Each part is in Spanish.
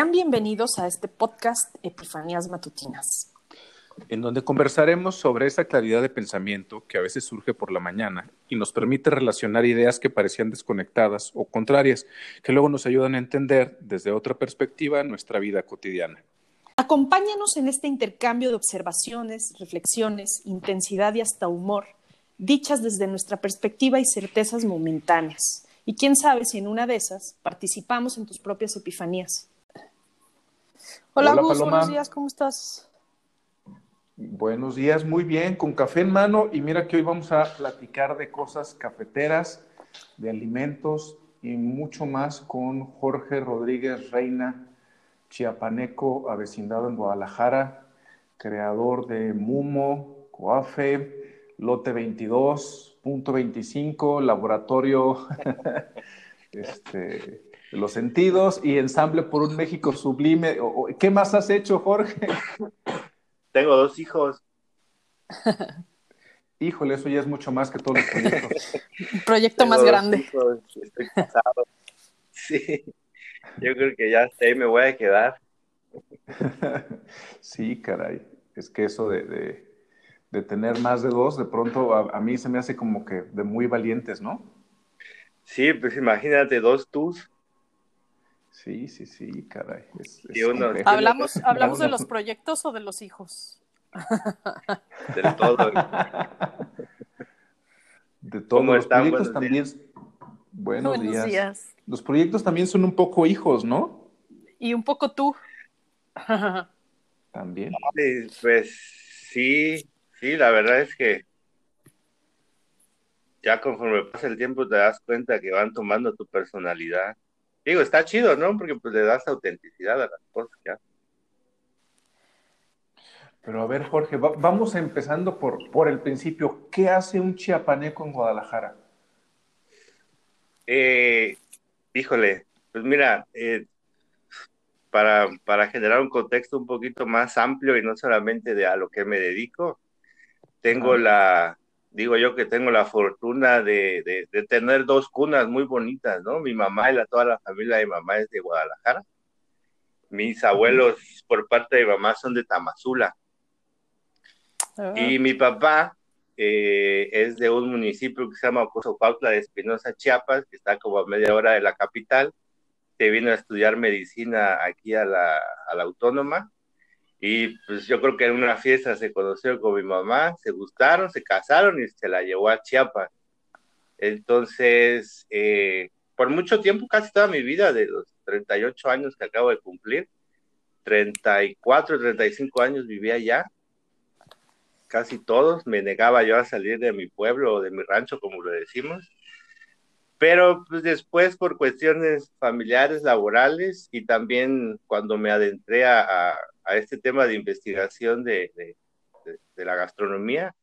Sean bienvenidos a este podcast Epifanías Matutinas. En donde conversaremos sobre esa claridad de pensamiento que a veces surge por la mañana y nos permite relacionar ideas que parecían desconectadas o contrarias, que luego nos ayudan a entender desde otra perspectiva nuestra vida cotidiana. Acompáñanos en este intercambio de observaciones, reflexiones, intensidad y hasta humor, dichas desde nuestra perspectiva y certezas momentáneas. Y quién sabe si en una de esas participamos en tus propias epifanías. Hola, Gus, buenos días, ¿cómo estás? Buenos días, muy bien, con café en mano. Y mira que hoy vamos a platicar de cosas cafeteras, de alimentos y mucho más con Jorge Rodríguez Reina, chiapaneco avecindado en Guadalajara, creador de Mumo, Coafe, Lote 22, Punto 25, Laboratorio. Este, los sentidos y ensamble por un México sublime. ¿Qué más has hecho, Jorge? Tengo dos hijos. Híjole, eso ya es mucho más que todos los proyectos. Un proyecto más grande. estoy casado. Sí, yo creo que ya hasta ahí me voy a quedar. Sí, caray. Es que eso de, tener más de dos, de pronto a, a, mí se me hace como que de muy valientes, ¿no? Sí, pues imagínate dos tus. Sí, sí, sí, caray. ¿Hablamos, ¿Hablamos de los proyectos o de los hijos? De todo. De todo. Los proyectos también. Buenos, días. Los proyectos también son un poco hijos, ¿no? Y un poco tú. También. Pues sí, sí, la verdad es que ya conforme pasa el tiempo te das cuenta que van tomando tu personalidad. Digo, está chido, ¿no? Porque pues le das autenticidad a las cosas ya. Pero a ver, Jorge, vamos empezando por, por el principio. ¿Qué hace un chiapaneco en Guadalajara? Eh, híjole, pues mira, eh, para, para generar un contexto un poquito más amplio y no solamente de a lo que me dedico, tengo la, digo yo que tengo la fortuna de, tener dos cunas muy bonitas, ¿no? Mi mamá y la, toda la familia de mi mamá es de Guadalajara. Mis abuelos por parte de mi mamá son de Tamazula. Ah. Y mi papá eh, es de un municipio que se llama Ocosopautla de Espinosa, Chiapas, que está como a media hora de la capital. Se vino a estudiar medicina aquí a la, a la autónoma y pues yo creo que en una fiesta se conoció con mi mamá, se gustaron, se casaron y se la llevó a Chiapas. Entonces, eh, por mucho tiempo, casi toda mi vida, de los 38 años que acabo de cumplir, 34, 35 años vivía allá, casi todos, me negaba yo a salir de mi pueblo o de mi rancho, como lo decimos. Pero pues después por cuestiones familiares, laborales y también cuando me adentré a, a este tema de investigación de, de, la gastronomía,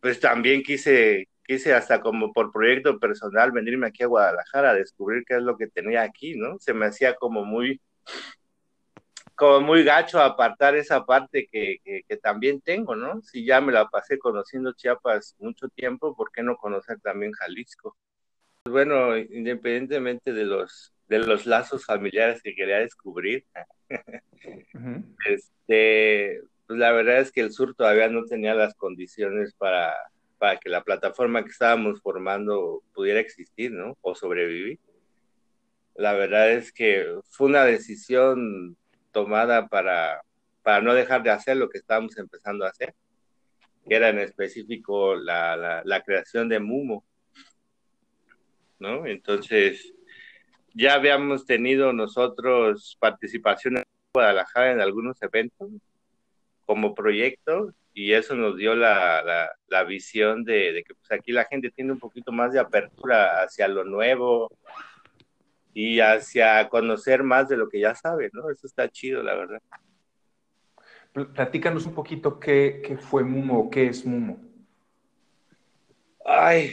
pues también quise, quise hasta como por proyecto personal venirme aquí a Guadalajara a descubrir qué es lo que tenía aquí, ¿no? Se me hacía como muy, como muy gacho apartar esa parte que, que, también tengo, ¿no? Si ya me la pasé conociendo Chiapas mucho tiempo, ¿por qué no conocer también Jalisco? Pues bueno, independientemente de los, de los lazos familiares que quería descubrir, este, pues la verdad es que el sur todavía no tenía las condiciones para, para que la plataforma que estábamos formando pudiera existir, ¿no? O sobrevivir. La verdad es que fue una decisión tomada para, para no dejar de hacer lo que estábamos empezando a hacer, que era en específico la, la, creación de Mumo, ¿no? Entonces, ya habíamos tenido nosotros participación Guadalajara en algunos eventos como proyecto y eso nos dio la, la, visión de, de, que pues aquí la gente tiene un poquito más de apertura hacia lo nuevo y hacia conocer más de lo que ya sabe, ¿no? Eso está chido, la verdad. Platícanos un poquito qué, qué fue Mumo, qué es Mumo. Ay,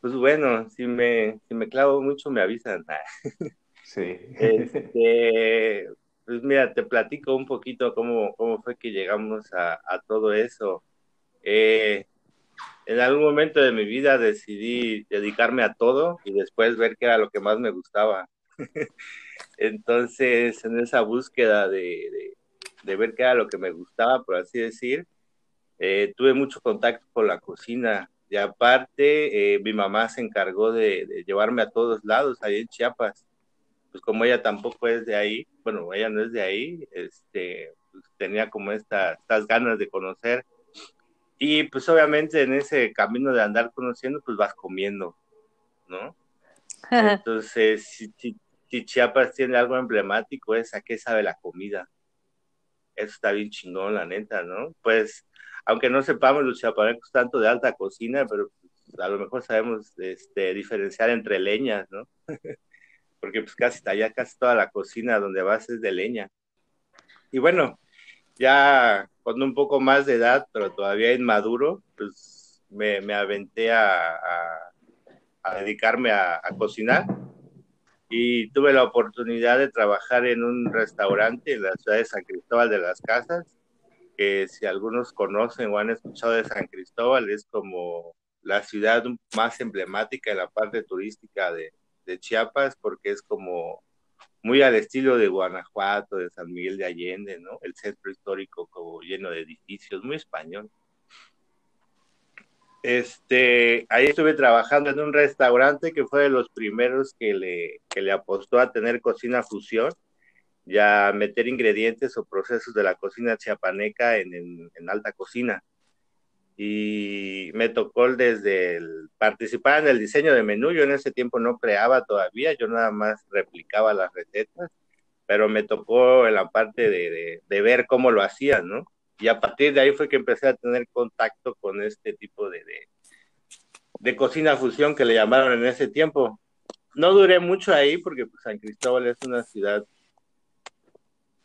pues bueno, si me, si me clavo mucho me avisan. Sí. Este, pues mira, te platico un poquito cómo, cómo fue que llegamos a, todo eso. Eh, en algún momento de mi vida decidí dedicarme a todo y después ver qué era lo que más me gustaba. Entonces, en esa búsqueda de, ver qué era lo que me gustaba, por así decir, eh, tuve mucho contacto con la cocina. Y aparte, eh, mi mamá se encargó de, llevarme a todos lados, ahí en Chiapas. Pues como ella tampoco es de ahí, bueno, ella no es de ahí, este, pues tenía como estas ganas de conocer. Y pues obviamente en ese camino de andar conociendo, pues vas comiendo, ¿no? Entonces, si, si, Chiapas tiene algo emblemático, es a qué sabe la comida. Eso está bien chingón, la neta, ¿no? Pues, aunque no sepamos los chiapanecos tanto de alta cocina, pero pues, a lo mejor sabemos este, diferenciar entre leñas, ¿no? Porque pues casi allá casi toda la cocina donde vas es de leña. Y bueno, ya con un poco más de edad, pero todavía inmaduro, pues me, me aventé a, a, dedicarme a, a, cocinar y tuve la oportunidad de trabajar en un restaurante en la ciudad de San Cristóbal de las Casas, que si algunos conocen o han escuchado de San Cristóbal, es como la ciudad más emblemática en la parte turística de, de Chiapas, porque es como muy al estilo de Guanajuato, de San Miguel de Allende, ¿no? El centro histórico como lleno de edificios, muy español. Este, ahí estuve trabajando en un restaurante que fue de los primeros que le, que le apostó a tener cocina fusión, ya meter ingredientes o procesos de la cocina chiapaneca en, en alta cocina y me tocó desde el participar en el diseño de menú. Yo en ese tiempo no creaba todavía, yo nada más replicaba las recetas, pero me tocó en la parte de, de, ver cómo lo hacían, ¿no? Y a partir de ahí fue que empecé a tener contacto con este tipo de, de, de cocina fusión que le llamaron en ese tiempo. No duré mucho ahí porque pues, San Cristóbal es una ciudad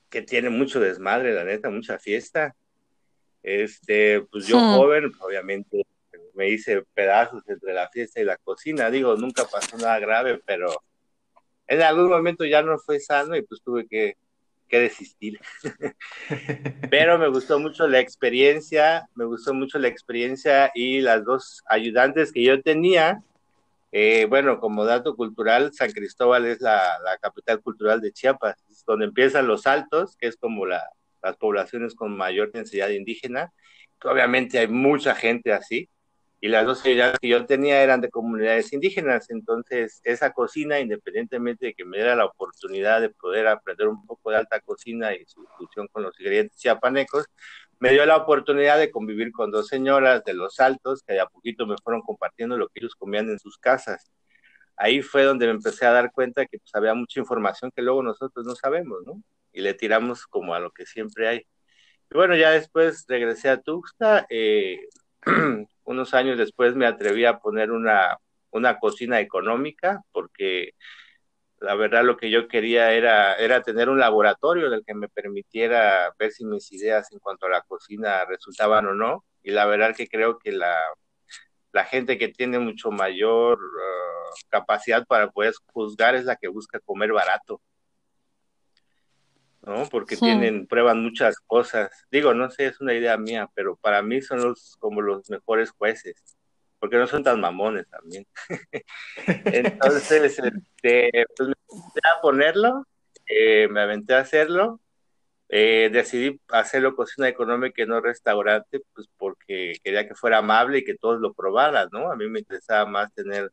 que tiene mucho desmadre, la neta, mucha fiesta este, pues yo joven, pues, obviamente me hice pedazos entre la fiesta y la cocina. Digo, nunca pasó nada grave, pero en algún momento ya no fue sano y pues tuve que, que desistir. pero me gustó mucho la experiencia, me gustó mucho la experiencia y las dos ayudantes que yo tenía. Eh, bueno, como dato cultural, San Cristóbal es la, la capital cultural de Chiapas, es donde empiezan los altos, que es como la, las poblaciones con mayor densidad indígena. Obviamente hay mucha gente así, y las dos ciudades que yo tenía eran de comunidades indígenas, entonces esa cocina, independientemente de que me diera la oportunidad de poder aprender un poco de alta cocina y su fusión con los ingredientes chiapanecos, me dio la oportunidad de convivir con dos señoras de los altos que de a poquito me fueron compartiendo lo que ellos comían en sus casas. Ahí fue donde me empecé a dar cuenta que pues, había mucha información que luego nosotros no sabemos, ¿no? Y le tiramos como a lo que siempre hay. Y bueno, ya después regresé a Tuxtla, eh, unos años después me atreví a poner una, una cocina económica porque la verdad lo que yo quería era, era tener un laboratorio del que me permitiera ver si mis ideas en cuanto a la cocina resultaban o no. Y la verdad que creo que la, la gente que tiene mucho mayor uh, capacidad para poder juzgar es la que busca comer barato. ¿No? Porque tienen, prueban muchas cosas. Digo, no sé, es una idea mía, pero para mí son los como los mejores jueces, porque no son tan mamones también. Entonces, este, pues me aventé a ponerlo, eh, me aventé a hacerlo, eh, decidí hacerlo cocina económica y no restaurante, pues porque quería que fuera amable y que todos lo probaran, ¿no? A mí me interesaba más tener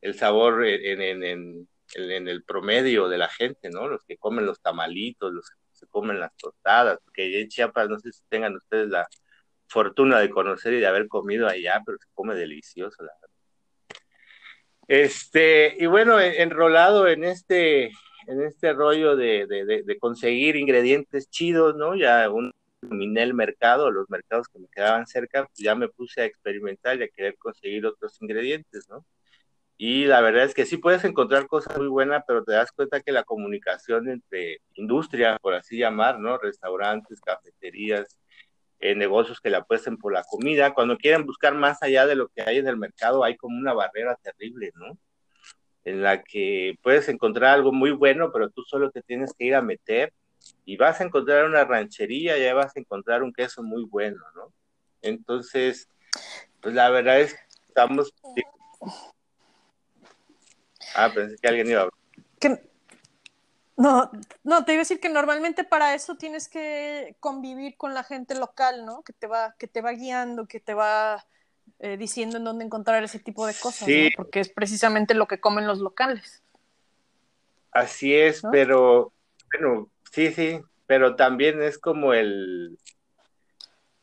el sabor en, en, en en el promedio de la gente, ¿no? Los que comen los tamalitos, los que se comen las tostadas, porque en Chiapas no sé si tengan ustedes la fortuna de conocer y de haber comido allá, pero se come delicioso, la verdad. Este, y bueno, enrolado en este, en este rollo de, de, de, conseguir ingredientes chidos, ¿no? Ya un dominé el mercado, los mercados que me quedaban cerca, ya me puse a experimentar y a querer conseguir otros ingredientes, ¿no? Y la verdad es que sí puedes encontrar cosas muy buenas, pero te das cuenta que la comunicación entre industria, por así llamar, ¿no? Restaurantes, cafeterías, eh, negocios que le apuesten por la comida, cuando quieren buscar más allá de lo que hay en el mercado, hay como una barrera terrible, ¿no? En la que puedes encontrar algo muy bueno, pero tú solo te tienes que ir a meter y vas a encontrar una ranchería, ya vas a encontrar un queso muy bueno, ¿no? Entonces, pues la verdad es que estamos Ah, pensé que alguien iba a No, no, te iba a decir que normalmente para eso tienes que convivir con la gente local, ¿no? Que te va, que te va guiando, que te va eh, diciendo en dónde encontrar ese tipo de cosas, ¿no? Porque es precisamente lo que comen los locales. Así es, pero bueno, sí, sí, pero también es como el,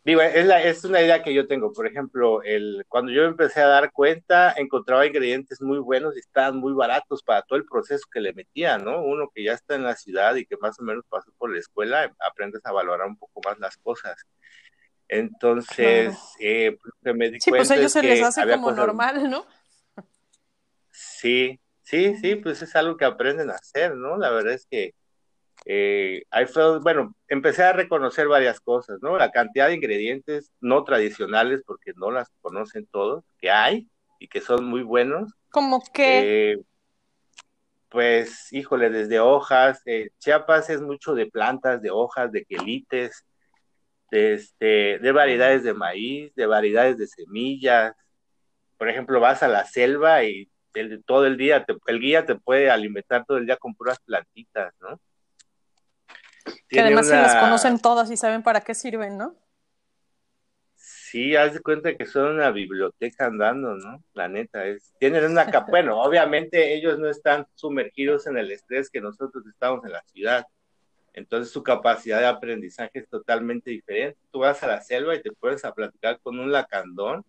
Digo, es, la, es, una idea que yo tengo. Por ejemplo, el, cuando yo empecé a dar cuenta, encontraba ingredientes muy buenos y estaban muy baratos para todo el proceso que le metía, ¿no? Uno que ya está en la ciudad y que más o menos pasó por la escuela, aprendes a valorar un poco más las cosas. Entonces, eh, pues, me di sí, pues a ellos se les hace como normal, ¿no? Sí, sí, sí, pues es algo que aprenden a hacer, ¿no? La verdad es que eh, bueno, empecé a reconocer varias cosas, ¿no? La cantidad de ingredientes no tradicionales, porque no las conocen todos, que hay y que son muy buenos. ¿Cómo que? Eh, pues, híjole, desde hojas, eh, Chiapas es mucho de plantas, de hojas, de quelites, de, este, de variedades de maíz, de variedades de semillas. Por ejemplo, vas a la selva y todo el día, el guía te puede alimentar todo el día con puras plantitas, ¿no? Que además se las conocen todas y saben para qué sirven, ¿no? Sí, haz de cuenta que son una biblioteca andando, ¿no? La neta, es, tienen una capa, bueno, obviamente ellos no están sumergidos en el estrés que nosotros estamos en la ciudad, entonces su capacidad de aprendizaje es totalmente diferente. Tú vas a la selva y te puedes a platicar con un lacandón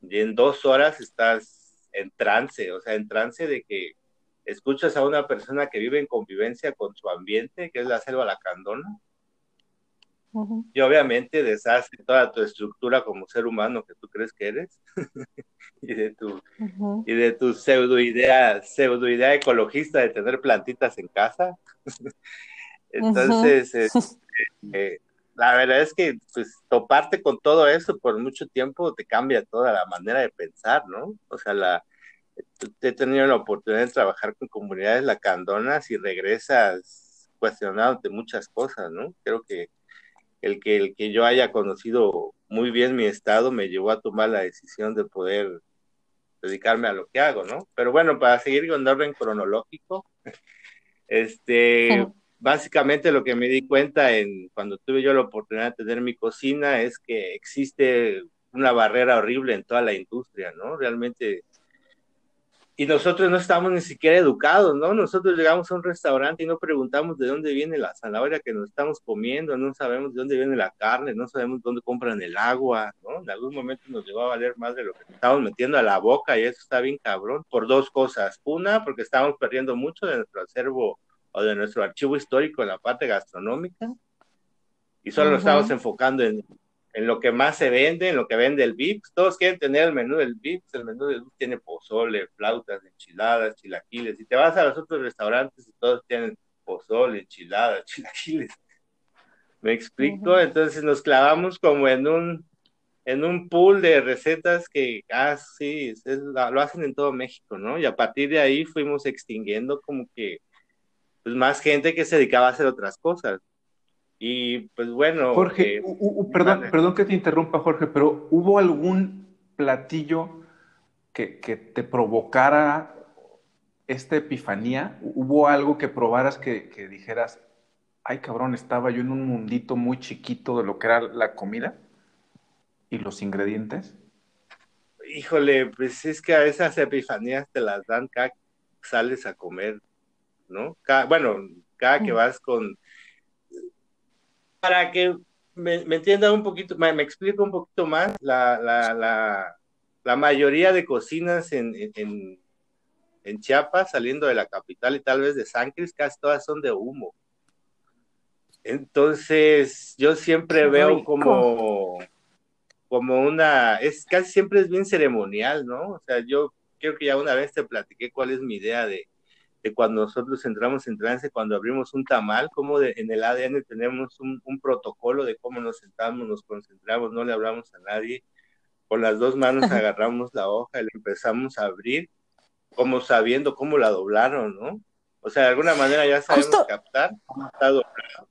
y en dos horas estás en trance, o sea, en trance de que escuchas a una persona que vive en convivencia con su ambiente, que es la selva lacandona, y obviamente deshace toda tu estructura como ser humano que tú crees que eres, y de tu, y de tu pseudo idea, pseudo idea ecologista de tener plantitas en casa. Entonces, este, eh, la verdad es que pues, toparte con todo eso por mucho tiempo te cambia toda la manera de pensar, ¿no? O sea, la, he tenido la oportunidad de trabajar con comunidades lacandonas y regresas cuestionado de muchas cosas, ¿no? Creo que el que el que yo haya conocido muy bien mi estado me llevó a tomar la decisión de poder dedicarme a lo que hago, ¿no? Pero bueno, para seguir con orden cronológico, este, básicamente lo que me di cuenta en cuando tuve yo la oportunidad de tener mi cocina es que existe una barrera horrible en toda la industria, ¿no? Realmente y nosotros no estamos ni siquiera educados, ¿no? Nosotros llegamos a un restaurante y no preguntamos de dónde viene la zanahoria que nos estamos comiendo, no sabemos de dónde viene la carne, no sabemos dónde compran el agua, ¿no? En algún momento nos llegó a valer más de lo que estábamos metiendo a la boca y eso está bien cabrón, por dos cosas. Una, porque estábamos perdiendo mucho de nuestro acervo o de nuestro archivo histórico en la parte gastronómica y solo nos estamos enfocando en en lo que más se vende, en lo que vende el VIPS. Todos quieren tener el menú del VIPS. El menú del VIPS tiene pozole, flautas, enchiladas, chilaquiles. Y te vas a los otros restaurantes y todos tienen pozole, enchiladas, chilaquiles. ¿Me explico? Entonces nos clavamos como en un, en un pool de recetas que, ah, sí, lo hacen en todo México, ¿no? Y a partir de ahí fuimos extinguiendo como que pues, más gente que se dedicaba a hacer otras cosas. Y pues bueno. Jorge, eh, perdón, perdón que te interrumpa, Jorge, pero ¿hubo algún platillo que, te provocara esta epifanía? ¿Hubo algo que probaras que, que, dijeras, ay cabrón, estaba yo en un mundito muy chiquito de lo que era la comida y los ingredientes? Híjole, pues es que a esas epifanías te las dan cada que sales a comer, ¿no? bueno, cada que mm. vas con para que me, entienda un poquito, me, me, explico un poquito más, la, la, la, la mayoría de cocinas en, en, en, Chiapas, saliendo de la capital y tal vez de San Cris, casi todas son de humo. Entonces, yo siempre veo como, como una, es casi siempre es bien ceremonial, ¿no? O sea, yo creo que ya una vez te platiqué cuál es mi idea de, cuando nosotros entramos en trance, cuando abrimos un tamal, como en el ADN tenemos un, protocolo de cómo nos sentamos, nos concentramos, no le hablamos a nadie, con las dos manos agarramos la hoja y la empezamos a abrir, como sabiendo cómo la doblaron, ¿no? O sea, de alguna manera ya sabemos captar cómo está doblado.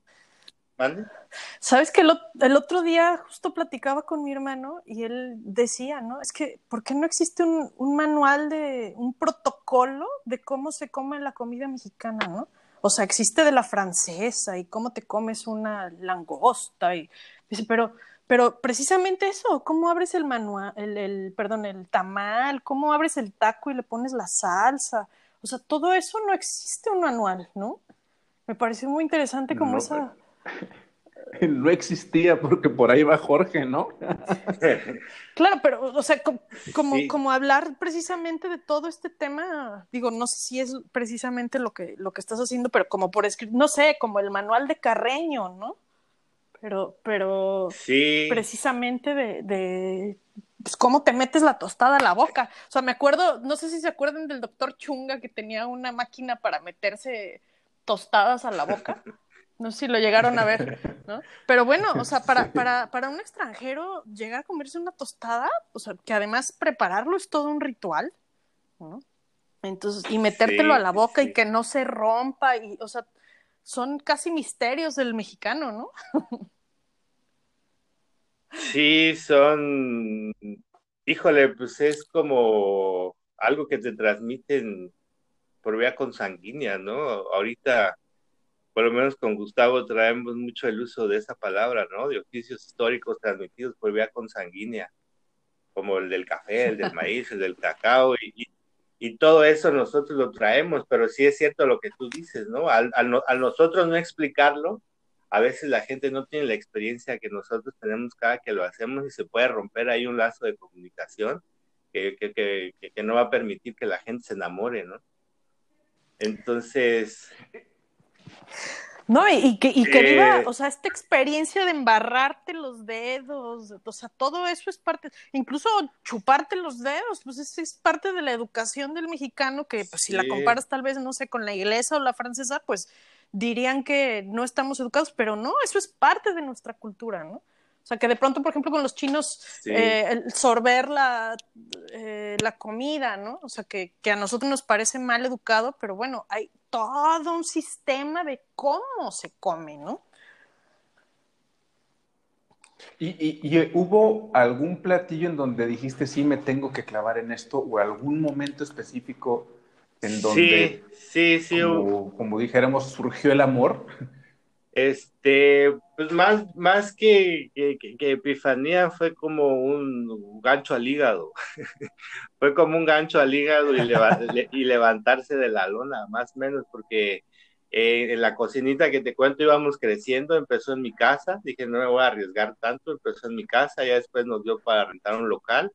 Sabes que el, otro día justo platicaba con mi hermano y él decía, ¿no? Es que, ¿por qué no existe un, manual de, un protocolo de cómo se come la comida mexicana, ¿no? o sea, existe de la francesa y cómo te comes una langosta y dice, pero pero precisamente eso, cómo abres el manual, el, el, perdón, el tamal, cómo abres el taco y le pones la salsa, o sea, todo eso no existe un manual, ¿no? Me pareció muy interesante como esa no existía porque por ahí va Jorge, ¿no? claro, pero, o sea, como, como, hablar precisamente de todo este tema, digo, no sé si es precisamente lo que, lo que estás haciendo, pero como por escribir, no sé, como el manual de Carreño, ¿no? Pero, pero sí. precisamente de, de pues, cómo te metes la tostada a la boca. O sea, me acuerdo, no sé si se acuerdan del doctor Chunga que tenía una máquina para meterse tostadas a la boca. No sé si lo llegaron a ver, ¿no? Pero bueno, o sea, para, para, para un extranjero llegar a comerse una tostada, o sea, que además prepararlo es todo un ritual, ¿no? Entonces, y metértelo a la boca y que no se rompa, y, o sea, son casi misterios del mexicano, ¿no? Sí, son, híjole, pues es como algo que te transmiten por vía consanguínea, ¿no? Ahorita por lo menos con Gustavo traemos mucho el uso de esa palabra, ¿no? De oficios históricos transmitidos por vía consanguínea, como el del café, el del maíz, el del cacao, y, y, todo eso nosotros lo traemos, pero sí es cierto lo que tú dices, ¿no? Al, al, nosotros no explicarlo, a veces la gente no tiene la experiencia que nosotros tenemos cada que lo hacemos y se puede romper ahí un lazo de comunicación que, que, que, que no va a permitir que la gente se enamore, ¿no? Entonces, no, y, que, y que viva, o sea, esta experiencia de embarrarte los dedos, o sea, todo eso es parte, incluso chuparte los dedos, pues es, es parte de la educación del mexicano que, pues si la comparas tal vez, no sé, con la inglesa o la francesa, pues dirían que no estamos educados, pero no, eso es parte de nuestra cultura, ¿no? O sea, que de pronto, por ejemplo, con los chinos, eh, el sorber la, eh, la comida, ¿no? O sea, que, que, a nosotros nos parece mal educado, pero bueno, hay todo un sistema de cómo se come, ¿no? ¿Y, y, hubo algún platillo en donde dijiste, sí, me tengo que clavar en esto, o algún momento específico en donde, sí, sí, sí, como, como dijéramos, surgió el amor? Este, pues más, más que, que, Epifanía fue como un gancho al hígado. fue como un gancho al hígado y, y, levantarse de la lona, más o menos, porque eh, en la cocinita que te cuento íbamos creciendo, empezó en mi casa, dije no me voy a arriesgar tanto, empezó en mi casa, ya después nos dio para rentar un local.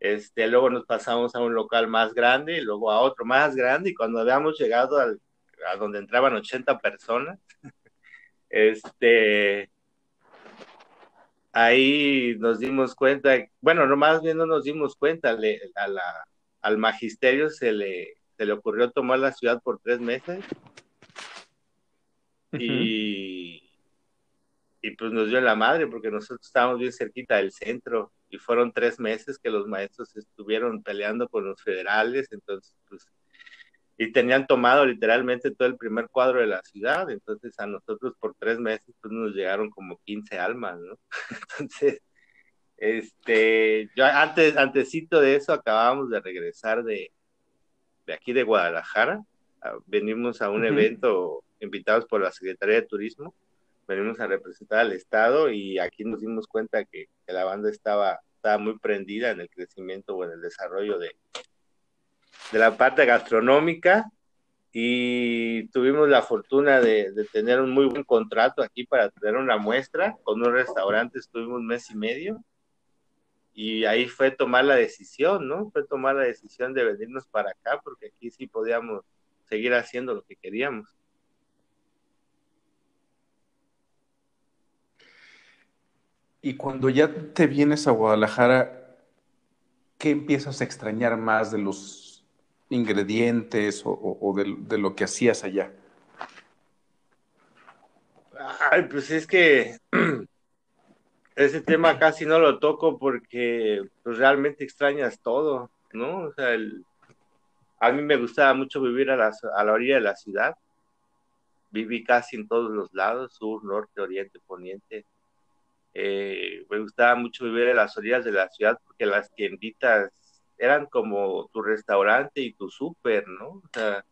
Este, luego nos pasamos a un local más grande, y luego a otro más grande, y cuando habíamos llegado al, a donde entraban 80 personas, este, ahí nos dimos cuenta, bueno, no más bien no nos dimos cuenta, a la, al magisterio se le, se le ocurrió tomar la ciudad por tres meses. Y, y pues nos dio la madre porque nosotros estábamos bien cerquita del centro y fueron tres meses que los maestros estuvieron peleando con los federales, entonces pues y tenían tomado literalmente todo el primer cuadro de la ciudad, entonces a nosotros por tres meses pues nos llegaron como 15 almas, ¿no? Entonces, este, yo antes, antesito de eso acabábamos de regresar de, de aquí de Guadalajara, venimos a un evento invitados por la Secretaría de Turismo, venimos a representar al Estado y aquí nos dimos cuenta que, que la banda estaba, estaba muy prendida en el crecimiento o en el desarrollo de, de la parte gastronómica y tuvimos la fortuna de, tener un muy buen contrato aquí para tener una muestra con un restaurante, estuvimos un mes y medio y ahí fue tomar la decisión, ¿no? Fue tomar la decisión de venirnos para acá porque aquí sí podíamos seguir haciendo lo que queríamos. Y cuando ya te vienes a Guadalajara, ¿qué empiezas a extrañar más de los ingredientes o, de, lo que hacías allá? Pues es que ese tema casi no lo toco porque pues, realmente extrañas todo, ¿no? O sea, a mí me gustaba mucho vivir a la, a la orilla de la ciudad. Viví casi en todos los lados, sur, norte, oriente, poniente. Eh, me gustaba mucho vivir en las orillas de la ciudad porque las tienditas eran como tu restaurante y tu súper, ¿no? O sea,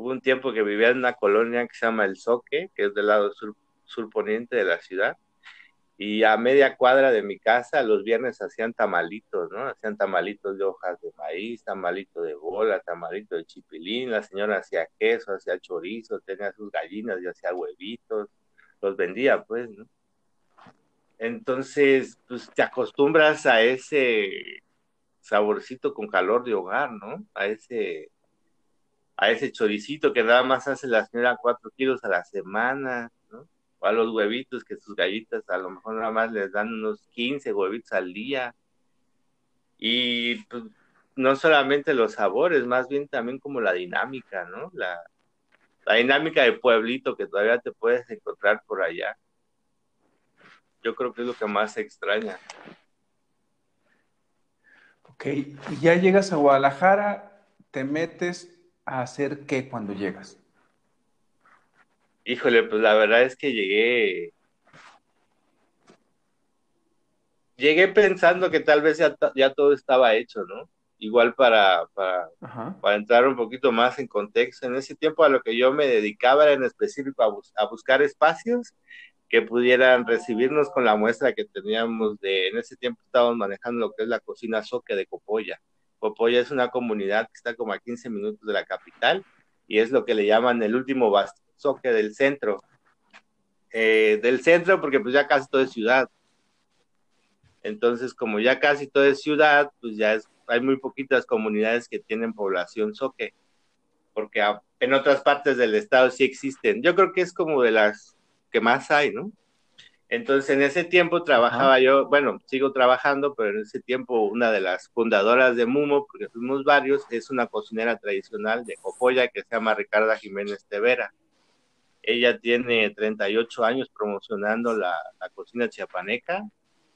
Hubo un tiempo que vivía en una colonia que se llama El Soque, que es del lado sur, surponiente de la ciudad. Y a media cuadra de mi casa, los viernes hacían tamalitos, ¿no? Hacían tamalitos de hojas de maíz, tamalito de bola, tamalito de chipilín. La señora hacía queso, hacía chorizo, tenía sus gallinas y hacía huevitos. Los vendía, pues, ¿no? Entonces, pues te acostumbras a ese saborcito con calor de hogar, ¿no? A ese, a ese choricito que nada más hace la señora cuatro kilos a la semana, ¿no? O a los huevitos que sus gallitas a lo mejor nada más les dan unos 15 huevitos al día. Y pues, no solamente los sabores, más bien también como la dinámica, ¿no? La, la dinámica del pueblito que todavía te puedes encontrar por allá yo creo que es lo que más extraña. Ok, y ya llegas a Guadalajara, te metes a hacer qué cuando llegas? Híjole, pues la verdad es que llegué. Llegué pensando que tal vez ya, todo estaba hecho, ¿no? Igual para, para, para, entrar un poquito más en contexto, en ese tiempo a lo que yo me dedicaba era en específico a, a buscar espacios que pudieran recibirnos con la muestra que teníamos de, en ese tiempo estábamos manejando lo que es la cocina soque de Copolla. Copolla es una comunidad que está como a 15 minutos de la capital y es lo que le llaman el último soque del centro. Eh, del centro porque pues ya casi todo es ciudad. Entonces, como ya casi todo es ciudad, pues ya es, hay muy poquitas comunidades que tienen población soque, porque en otras partes del estado sí existen. Yo creo que es como de las que más hay, ¿no? Entonces, en ese tiempo trabajaba yo, bueno, sigo trabajando, pero en ese tiempo una de las fundadoras de Mumo, porque fuimos varios, es una cocinera tradicional de Copolla que se llama Ricarda Jiménez Tevera. Ella tiene 38 años promocionando la, cocina chiapaneca.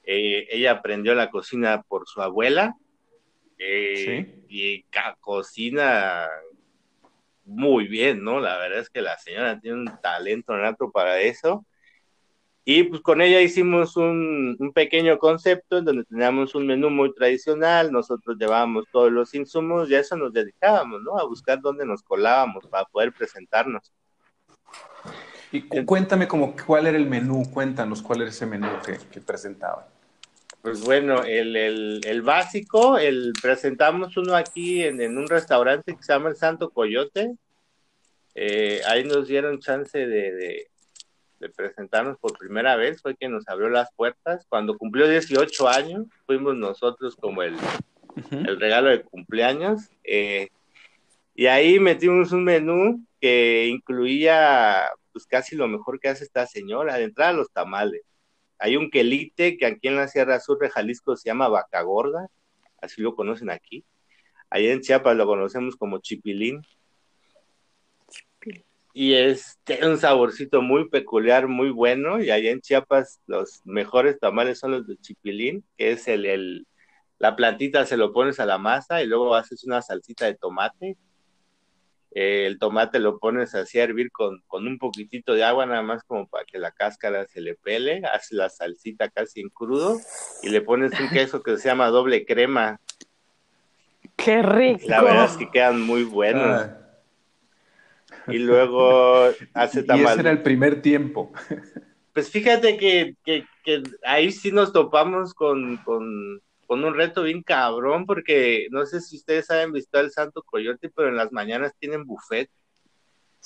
Eh, ella aprendió la cocina por su abuela eh, y cocina muy bien, ¿no? La verdad es que la señora tiene un talento nato para eso. Y pues con ella hicimos un, pequeño concepto en donde teníamos un menú muy tradicional, nosotros llevábamos todos los insumos y a eso nos dedicábamos, ¿no? A buscar dónde nos colábamos para poder presentarnos. Y cuéntame como cuál era el menú, cuéntanos cuál era ese menú que, que presentaban. Pues bueno, el, el, básico, el presentamos uno aquí en, un restaurante que se llama el Santo Coyote. Eh, ahí nos dieron chance de, de, presentarnos por primera vez, fue que nos abrió las puertas. Cuando cumplió 18 años, fuimos nosotros como el, el regalo de cumpleaños. Eh, y ahí metimos un menú que incluía pues casi lo mejor que hace esta señora, de entrada los tamales hay un quelite que aquí en la Sierra Sur de Jalisco se llama vaca gorda, así lo conocen aquí. Allá en Chiapas lo conocemos como chipilín. Y es, tiene un saborcito muy peculiar, muy bueno. Y allá en Chiapas los mejores tamales son los de chipilín, que es el, el la plantita se lo pones a la masa y luego haces una salsita de tomate el tomate lo pones así a hervir con, un poquitito de agua, nada más como para que la cáscara se le pele, haces la salsita casi en crudo y le pones un queso que se llama doble crema. ¡Qué rico! La verdad es que quedan muy buenos. Ah. Y luego hace tamal. Y ese era el primer tiempo. Pues fíjate que, ahí sí nos topamos con con un reto bien cabrón, porque no sé si ustedes saben visitar el Santo Coyote, pero en las mañanas tienen buffet.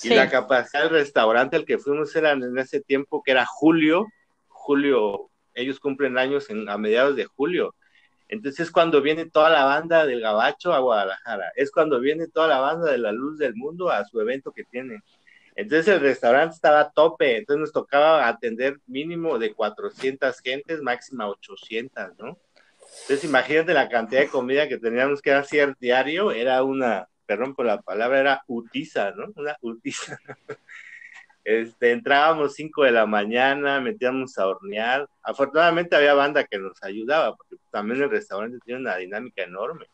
Y la capacidad del restaurante al que fuimos era en ese tiempo que era julio, julio, ellos cumplen años en, a mediados de julio. Entonces es cuando viene toda la banda del Gabacho a Guadalajara, es cuando viene toda la banda de la Luz del Mundo a su evento que tiene. Entonces el restaurante estaba a tope, entonces nos tocaba atender mínimo de 400 gentes, máxima 800, ¿no? Entonces, imagínate la cantidad de comida que teníamos que hacer diario, era una, perdón por la palabra, era utiza, ¿no? Una utiza. Este, entrábamos 5 de la mañana, metíamos a hornear. Afortunadamente había banda que nos ayudaba, porque también el restaurante tiene una dinámica enorme.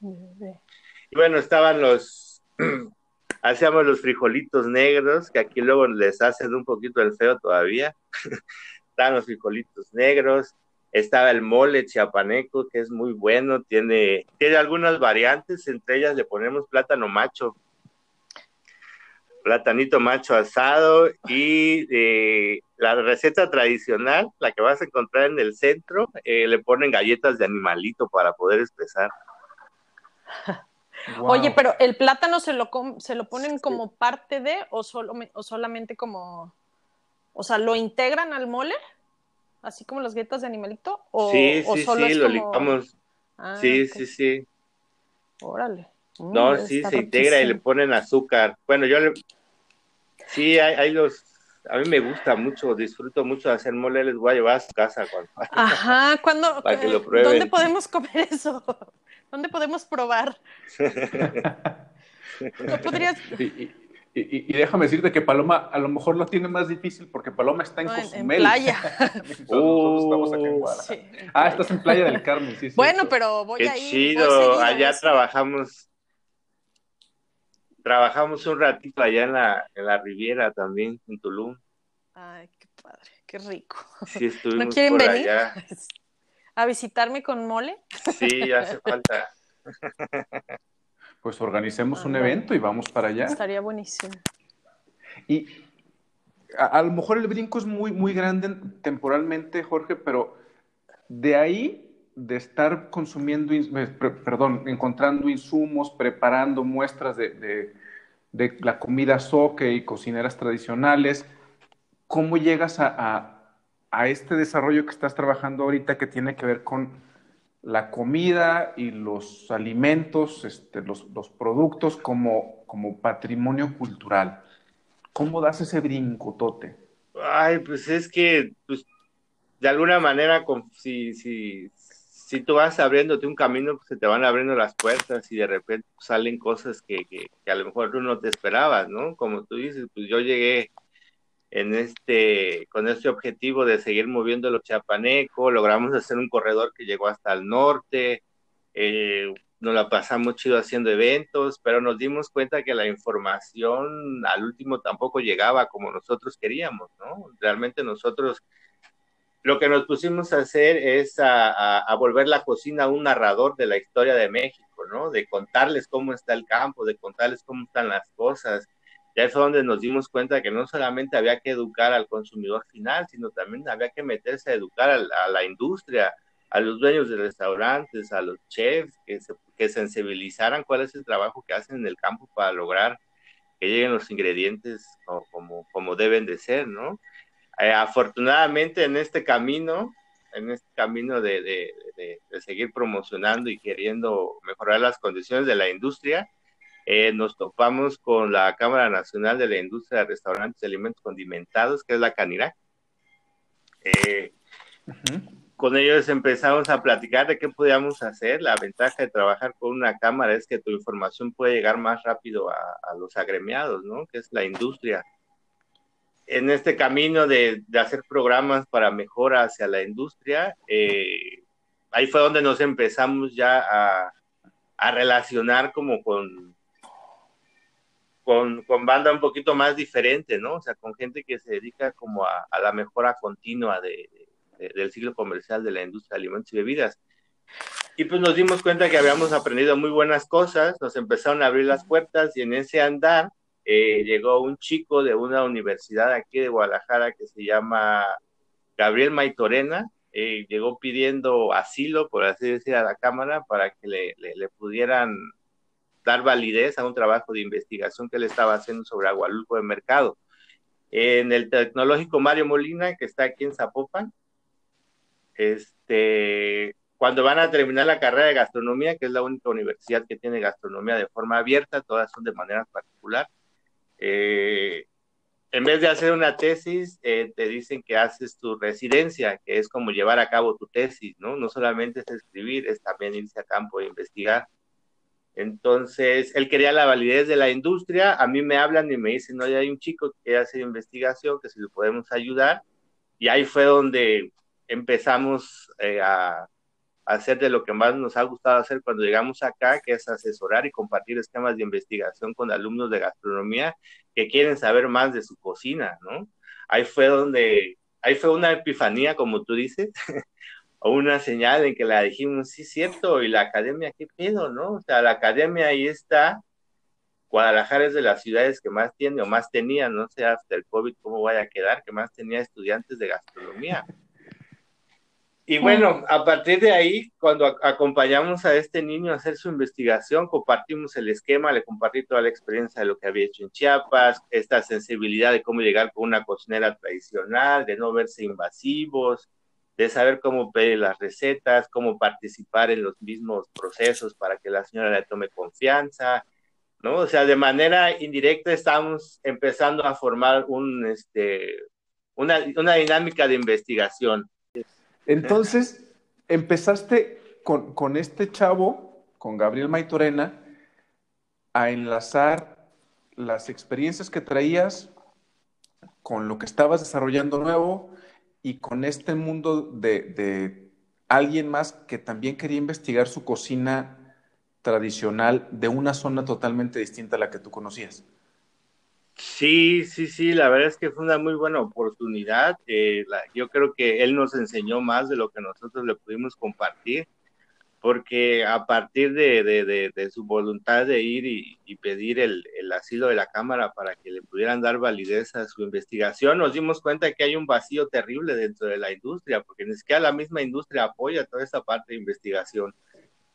Y bueno, estaban los, hacíamos los frijolitos negros, que aquí luego les hacen un poquito el feo todavía. estaban los frijolitos negros, estaba el mole chiapaneco, que es muy bueno, tiene, tiene algunas variantes, entre ellas le ponemos plátano macho. platanito macho asado y eh, la receta tradicional, la que vas a encontrar en el centro, eh, le ponen galletas de animalito para poder espesar. Oye, pero el plátano se lo se lo ponen como parte de o solo o solamente como o sea, lo integran al mole, así como las galletas de animalito o Sí, sí, sí, lo licuamos. Ah, sí, sí, sí. Órale. no, mm, sí, se integra y le ponen azúcar. Bueno, yo le, Sí, hay, los, a mí me gusta mucho, disfruto mucho de hacer mole, les voy a llevar a su casa cuando, Ajá, cuando, para que lo prueben. ¿Dónde podemos comer eso? ¿Dónde podemos probar? ¿No podrías... Y, déjame decirte que Paloma a lo mejor lo tiene más difícil porque Paloma está en Cozumel. En playa. Nosotros estamos aquí en Guadalajara. ah, estás en Playa del Carmen, sí. Bueno, pero voy Qué a ir. chido, allá trabajamos trabajamos un ratito allá en la, en la Riviera también, en Tulum. Ay, qué padre, qué rico. Sí, estuvimos ¿No quieren por venir allá. a visitarme con mole? Sí, hace falta. Pues organicemos un evento y vamos para allá. Estaría buenísimo. Y a, a lo mejor el brinco es muy, muy grande temporalmente, Jorge, pero de ahí, de estar consumiendo, eh, perdón, encontrando insumos, preparando muestras de, de- de la comida soque y cocineras tradicionales, ¿cómo llegas a, a- a este desarrollo que estás trabajando ahorita que tiene que ver con la comida y los alimentos, este, los, los productos como, como patrimonio cultural? ¿Cómo das ese brinco, Tote? Ay, pues es que, pues, de alguna manera, si, si, si tú vas abriéndote un camino, pues se te van abriendo las puertas y de repente salen cosas que, que, que a lo mejor tú no te esperabas, ¿no? Como tú dices, pues yo llegué en este, con este objetivo de seguir moviendo lo chiapaneco, logramos hacer un corredor que llegó hasta el norte, eh, nos la pasamos chido haciendo eventos, pero nos dimos cuenta que la información al último tampoco llegaba como nosotros queríamos, ¿no? Realmente nosotros lo que nos pusimos a hacer es a, a, a, volver la cocina un narrador de la historia de México, ¿no? De contarles cómo está el campo, de contarles cómo están las cosas. Ya fue donde nos dimos cuenta que no solamente había que educar al consumidor final, sino también había que meterse a educar a la, a la industria, a los dueños de restaurantes, a los chefs, que, se, que sensibilizaran cuál es el trabajo que hacen en el campo para lograr que lleguen los ingredientes como, como, como deben de ser, ¿no? Eh, afortunadamente en este camino, en este camino de, de, de, de, seguir promocionando y queriendo mejorar las condiciones de la industria, eh, nos topamos con la Cámara Nacional de la Industria de Restaurantes y Alimentos Condimentados, que es la CANIRAC. Eh, uh -huh. Con ellos empezamos a platicar de qué podíamos hacer. La ventaja de trabajar con una cámara es que tu información puede llegar más rápido a, a los agremiados, ¿no? Que es la industria en este camino de, de, hacer programas para mejora hacia la industria, eh, ahí fue donde nos empezamos ya a, a relacionar como con, con, con, banda un poquito más diferente, ¿no? O sea, con gente que se dedica como a, a la mejora continua de, de, del ciclo comercial de la industria de alimentos y bebidas. Y pues nos dimos cuenta que habíamos aprendido muy buenas cosas, nos empezaron a abrir las puertas y en ese andar eh, llegó un chico de una universidad aquí de Guadalajara que se llama Gabriel Maitorena, eh, llegó pidiendo asilo, por así decir, a la Cámara para que le, le, le, pudieran dar validez a un trabajo de investigación que él estaba haciendo sobre Agualulco de Mercado. En el Tecnológico Mario Molina, que está aquí en Zapopan, este, cuando van a terminar la carrera de gastronomía, que es la única universidad que tiene gastronomía de forma abierta, todas son de manera particular, eh, en vez de hacer una tesis, eh, te dicen que haces tu residencia, que es como llevar a cabo tu tesis, ¿no? No solamente es escribir, es también irse a campo e investigar. Entonces, él quería la validez de la industria, a mí me hablan y me dicen, no, ya hay un chico que hacer investigación, que si le podemos ayudar, y ahí fue donde empezamos eh, a, hacer de lo que más nos ha gustado hacer cuando llegamos acá, que es asesorar y compartir esquemas de investigación con alumnos de gastronomía que quieren saber más de su cocina, ¿no? Ahí fue donde, ahí fue una epifanía, como tú dices, una señal en que la dijimos, sí, cierto, y la academia, ¿qué pedo, no? O sea, la academia ahí está, Guadalajara es de las ciudades que más tiene o más tenía, no sé hasta el COVID cómo vaya a quedar, que más tenía estudiantes de gastronomía. Y bueno, a partir de ahí, cuando acompañamos a este niño a hacer su investigación, compartimos el esquema, le compartí toda la experiencia de lo que había hecho en Chiapas, esta sensibilidad de cómo llegar con una cocinera tradicional, de no verse invasivos, de saber cómo pedir las recetas, cómo participar en los mismos procesos para que la señora le tome confianza, ¿no? O sea, de manera indirecta estamos empezando a formar este, una, una dinámica de investigación. Entonces, empezaste con, con este chavo, con Gabriel Maitorena, a enlazar las experiencias que traías con lo que estabas desarrollando nuevo y con este mundo de, alguien más que también quería investigar su cocina tradicional de una zona totalmente distinta a la que tú conocías. Sí, sí, sí, la verdad es que fue una muy buena oportunidad. Eh, yo creo que él nos enseñó más de lo que nosotros le pudimos compartir, porque a partir de, su voluntad de ir y, pedir el, asilo de la Cámara para que le pudieran dar validez a su investigación, nos dimos cuenta que hay un vacío terrible dentro de la industria, porque ni siquiera la misma industria apoya toda esa parte de investigación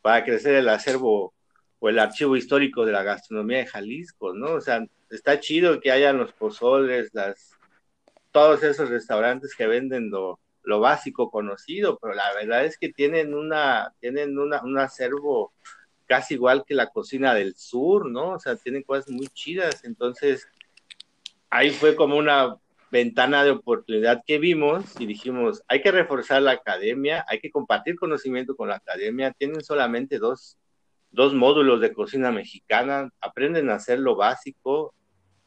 para crecer el acervo o el archivo histórico de la gastronomía de Jalisco, ¿no? O sea, está chido que hayan los pozoles, todos esos restaurantes que venden lo, lo básico conocido, pero la verdad es que tienen una, tienen una, un acervo casi igual que la cocina del sur, ¿no? O sea, tienen cosas muy chidas, entonces ahí fue como una ventana de oportunidad que vimos y dijimos, hay que reforzar la academia, hay que compartir conocimiento con la academia, tienen solamente dos, dos módulos de cocina mexicana, aprenden a hacer lo básico,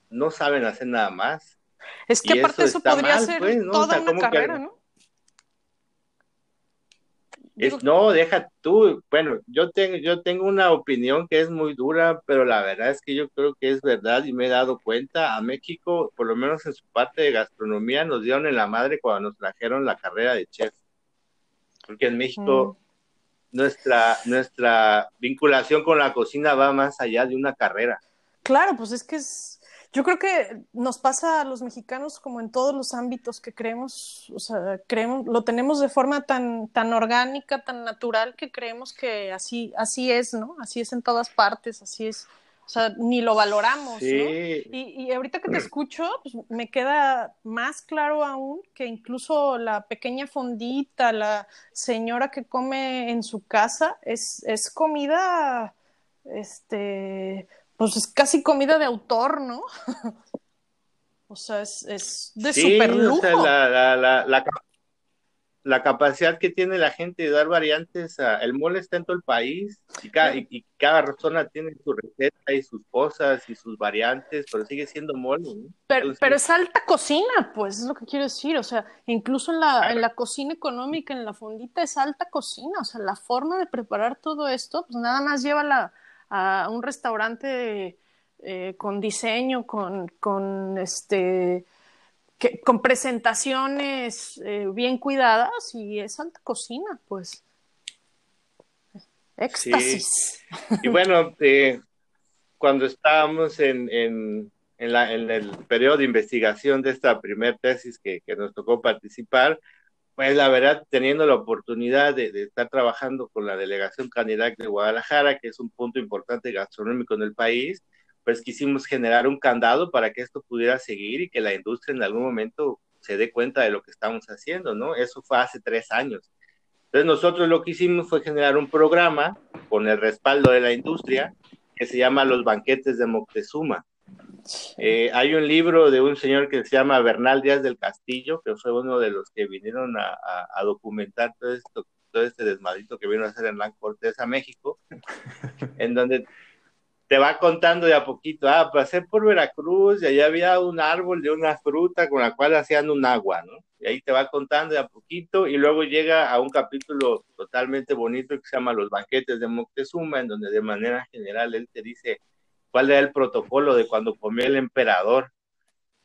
no saben hacer nada más. Es que aparte eso, eso podría mal, ser pues, ¿no? toda o sea, una carrera, que... ¿no? Es, no, deja tú. Bueno, yo tengo, yo tengo una opinión que es muy dura, pero la verdad es que yo creo que es verdad y me he dado cuenta. A México, por lo menos en su parte de gastronomía, nos dieron en la madre cuando nos trajeron la carrera de chef. Porque en México mm. nuestra, nuestra vinculación con la cocina va más allá de una carrera. Claro, pues es que es, yo creo que nos pasa a los mexicanos como en todos los ámbitos que creemos, o sea, creemos, lo tenemos de forma tan, tan orgánica, tan natural que creemos que así, así es, ¿no? Así es en todas partes, así es, o sea, ni lo valoramos, sí. ¿no? Y, y, ahorita que te escucho, pues me queda más claro aún que incluso la pequeña fondita, la señora que come en su casa, es, es comida, este, pues es casi comida de autor, ¿no? o sea, es, es de sí, super lujo. O sea, la, la, la, la, la capacidad que tiene la gente de dar variantes, a, el mole está en todo el país y cada, y, y cada zona tiene su receta y sus cosas y sus variantes, pero sigue siendo mole. ¿no? Pero, Entonces, pero es alta cocina, pues es lo que quiero decir, o sea, incluso en la, en la cocina económica, en la fondita es alta cocina, o sea, la forma de preparar todo esto, pues nada más lleva la a un restaurante eh, con diseño, con, con este que, con presentaciones eh, bien cuidadas y es alta cocina, pues. Éxtasis. Sí. Y bueno, eh, cuando estábamos en, en, en, la, en, el periodo de investigación de esta primer tesis que, que nos tocó participar, pues la verdad, teniendo la oportunidad de, de, estar trabajando con la delegación Canidac de Guadalajara, que es un punto importante gastronómico en el país, pues quisimos generar un candado para que esto pudiera seguir y que la industria en algún momento se dé cuenta de lo que estamos haciendo, ¿no? Eso fue hace tres años. Entonces nosotros lo que hicimos fue generar un programa con el respaldo de la industria que se llama Los Banquetes de Moctezuma. Eh, hay un libro de un señor que se llama Bernal Díaz del Castillo, que fue uno de los que vinieron a, a, a documentar todo, esto, todo este desmadrito que vino a hacer Hernán Cortés a México, en donde te va contando de a poquito, ah, pasé por Veracruz y allá había un árbol de una fruta con la cual hacían un agua, ¿no? Y ahí te va contando de a poquito y luego llega a un capítulo totalmente bonito que se llama Los banquetes de Moctezuma, en donde de manera general él te dice cuál era el protocolo de cuando comió el emperador.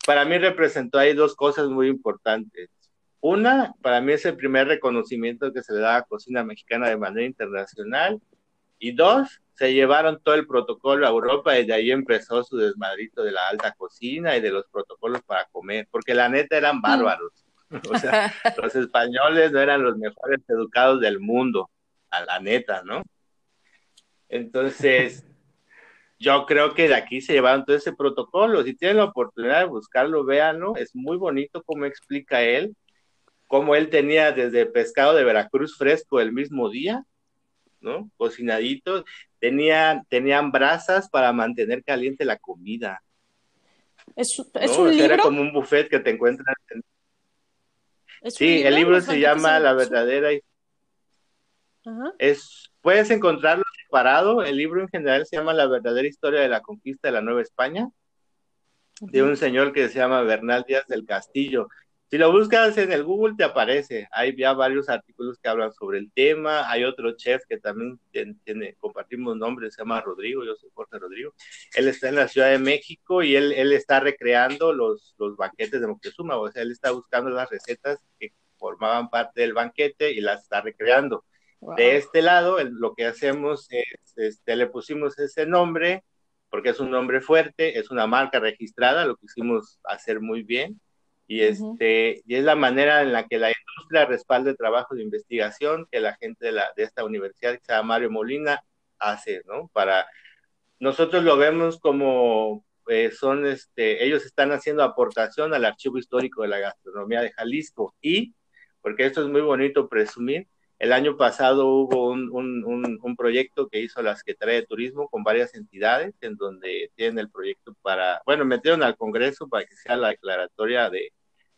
Para mí representó ahí dos cosas muy importantes. Una, para mí es el primer reconocimiento que se le da a cocina mexicana de manera internacional Y dos, se llevaron todo el protocolo a Europa y de ahí empezó su desmadrito de la alta cocina y de los protocolos para comer, porque la neta eran mm. bárbaros. O sea, los españoles no eran los mejores educados del mundo, a la neta, ¿no? Entonces, yo creo que de aquí se llevaron todo ese protocolo. Si tienen la oportunidad de buscarlo, véanlo. Es muy bonito cómo explica él, cómo él tenía desde pescado de Veracruz fresco el mismo día, ¿no? Cocinadito. Tenían, tenían brasas para mantener caliente la comida. ¿Es, un libro? Era como un buffet que te encuentras. Sí, el libro se llama La verdadera. Es, puedes encontrarlo separado. El libro en general se llama La verdadera historia de la conquista de la Nueva España, de un señor que se llama Bernal Díaz del Castillo. Si lo buscas en el Google te aparece. Hay ya varios artículos que hablan sobre el tema. Hay otro chef que también tiene, compartimos nombres, se llama Rodrigo, yo soy Jorge Rodrigo. Él está en la Ciudad de México y él, él está recreando los, los banquetes de Moctezuma. O sea, él está buscando las recetas que formaban parte del banquete y las está recreando. De este lado, lo que hacemos es, este, le pusimos ese nombre porque es un nombre fuerte, es una marca registrada, lo quisimos hacer muy bien y, este, y es la manera en la que la industria respalda el trabajo de investigación que la gente de, la, de esta universidad, que se llama Mario Molina, hace, ¿no? Para, nosotros lo vemos como eh, son, este, ellos están haciendo aportación al archivo histórico de la gastronomía de Jalisco y, porque esto es muy bonito presumir, el año pasado hubo un, un, un, proyecto que hizo la Secretaría de Turismo con varias entidades en donde tienen el proyecto para, bueno, metieron al Congreso para que sea la declaratoria de,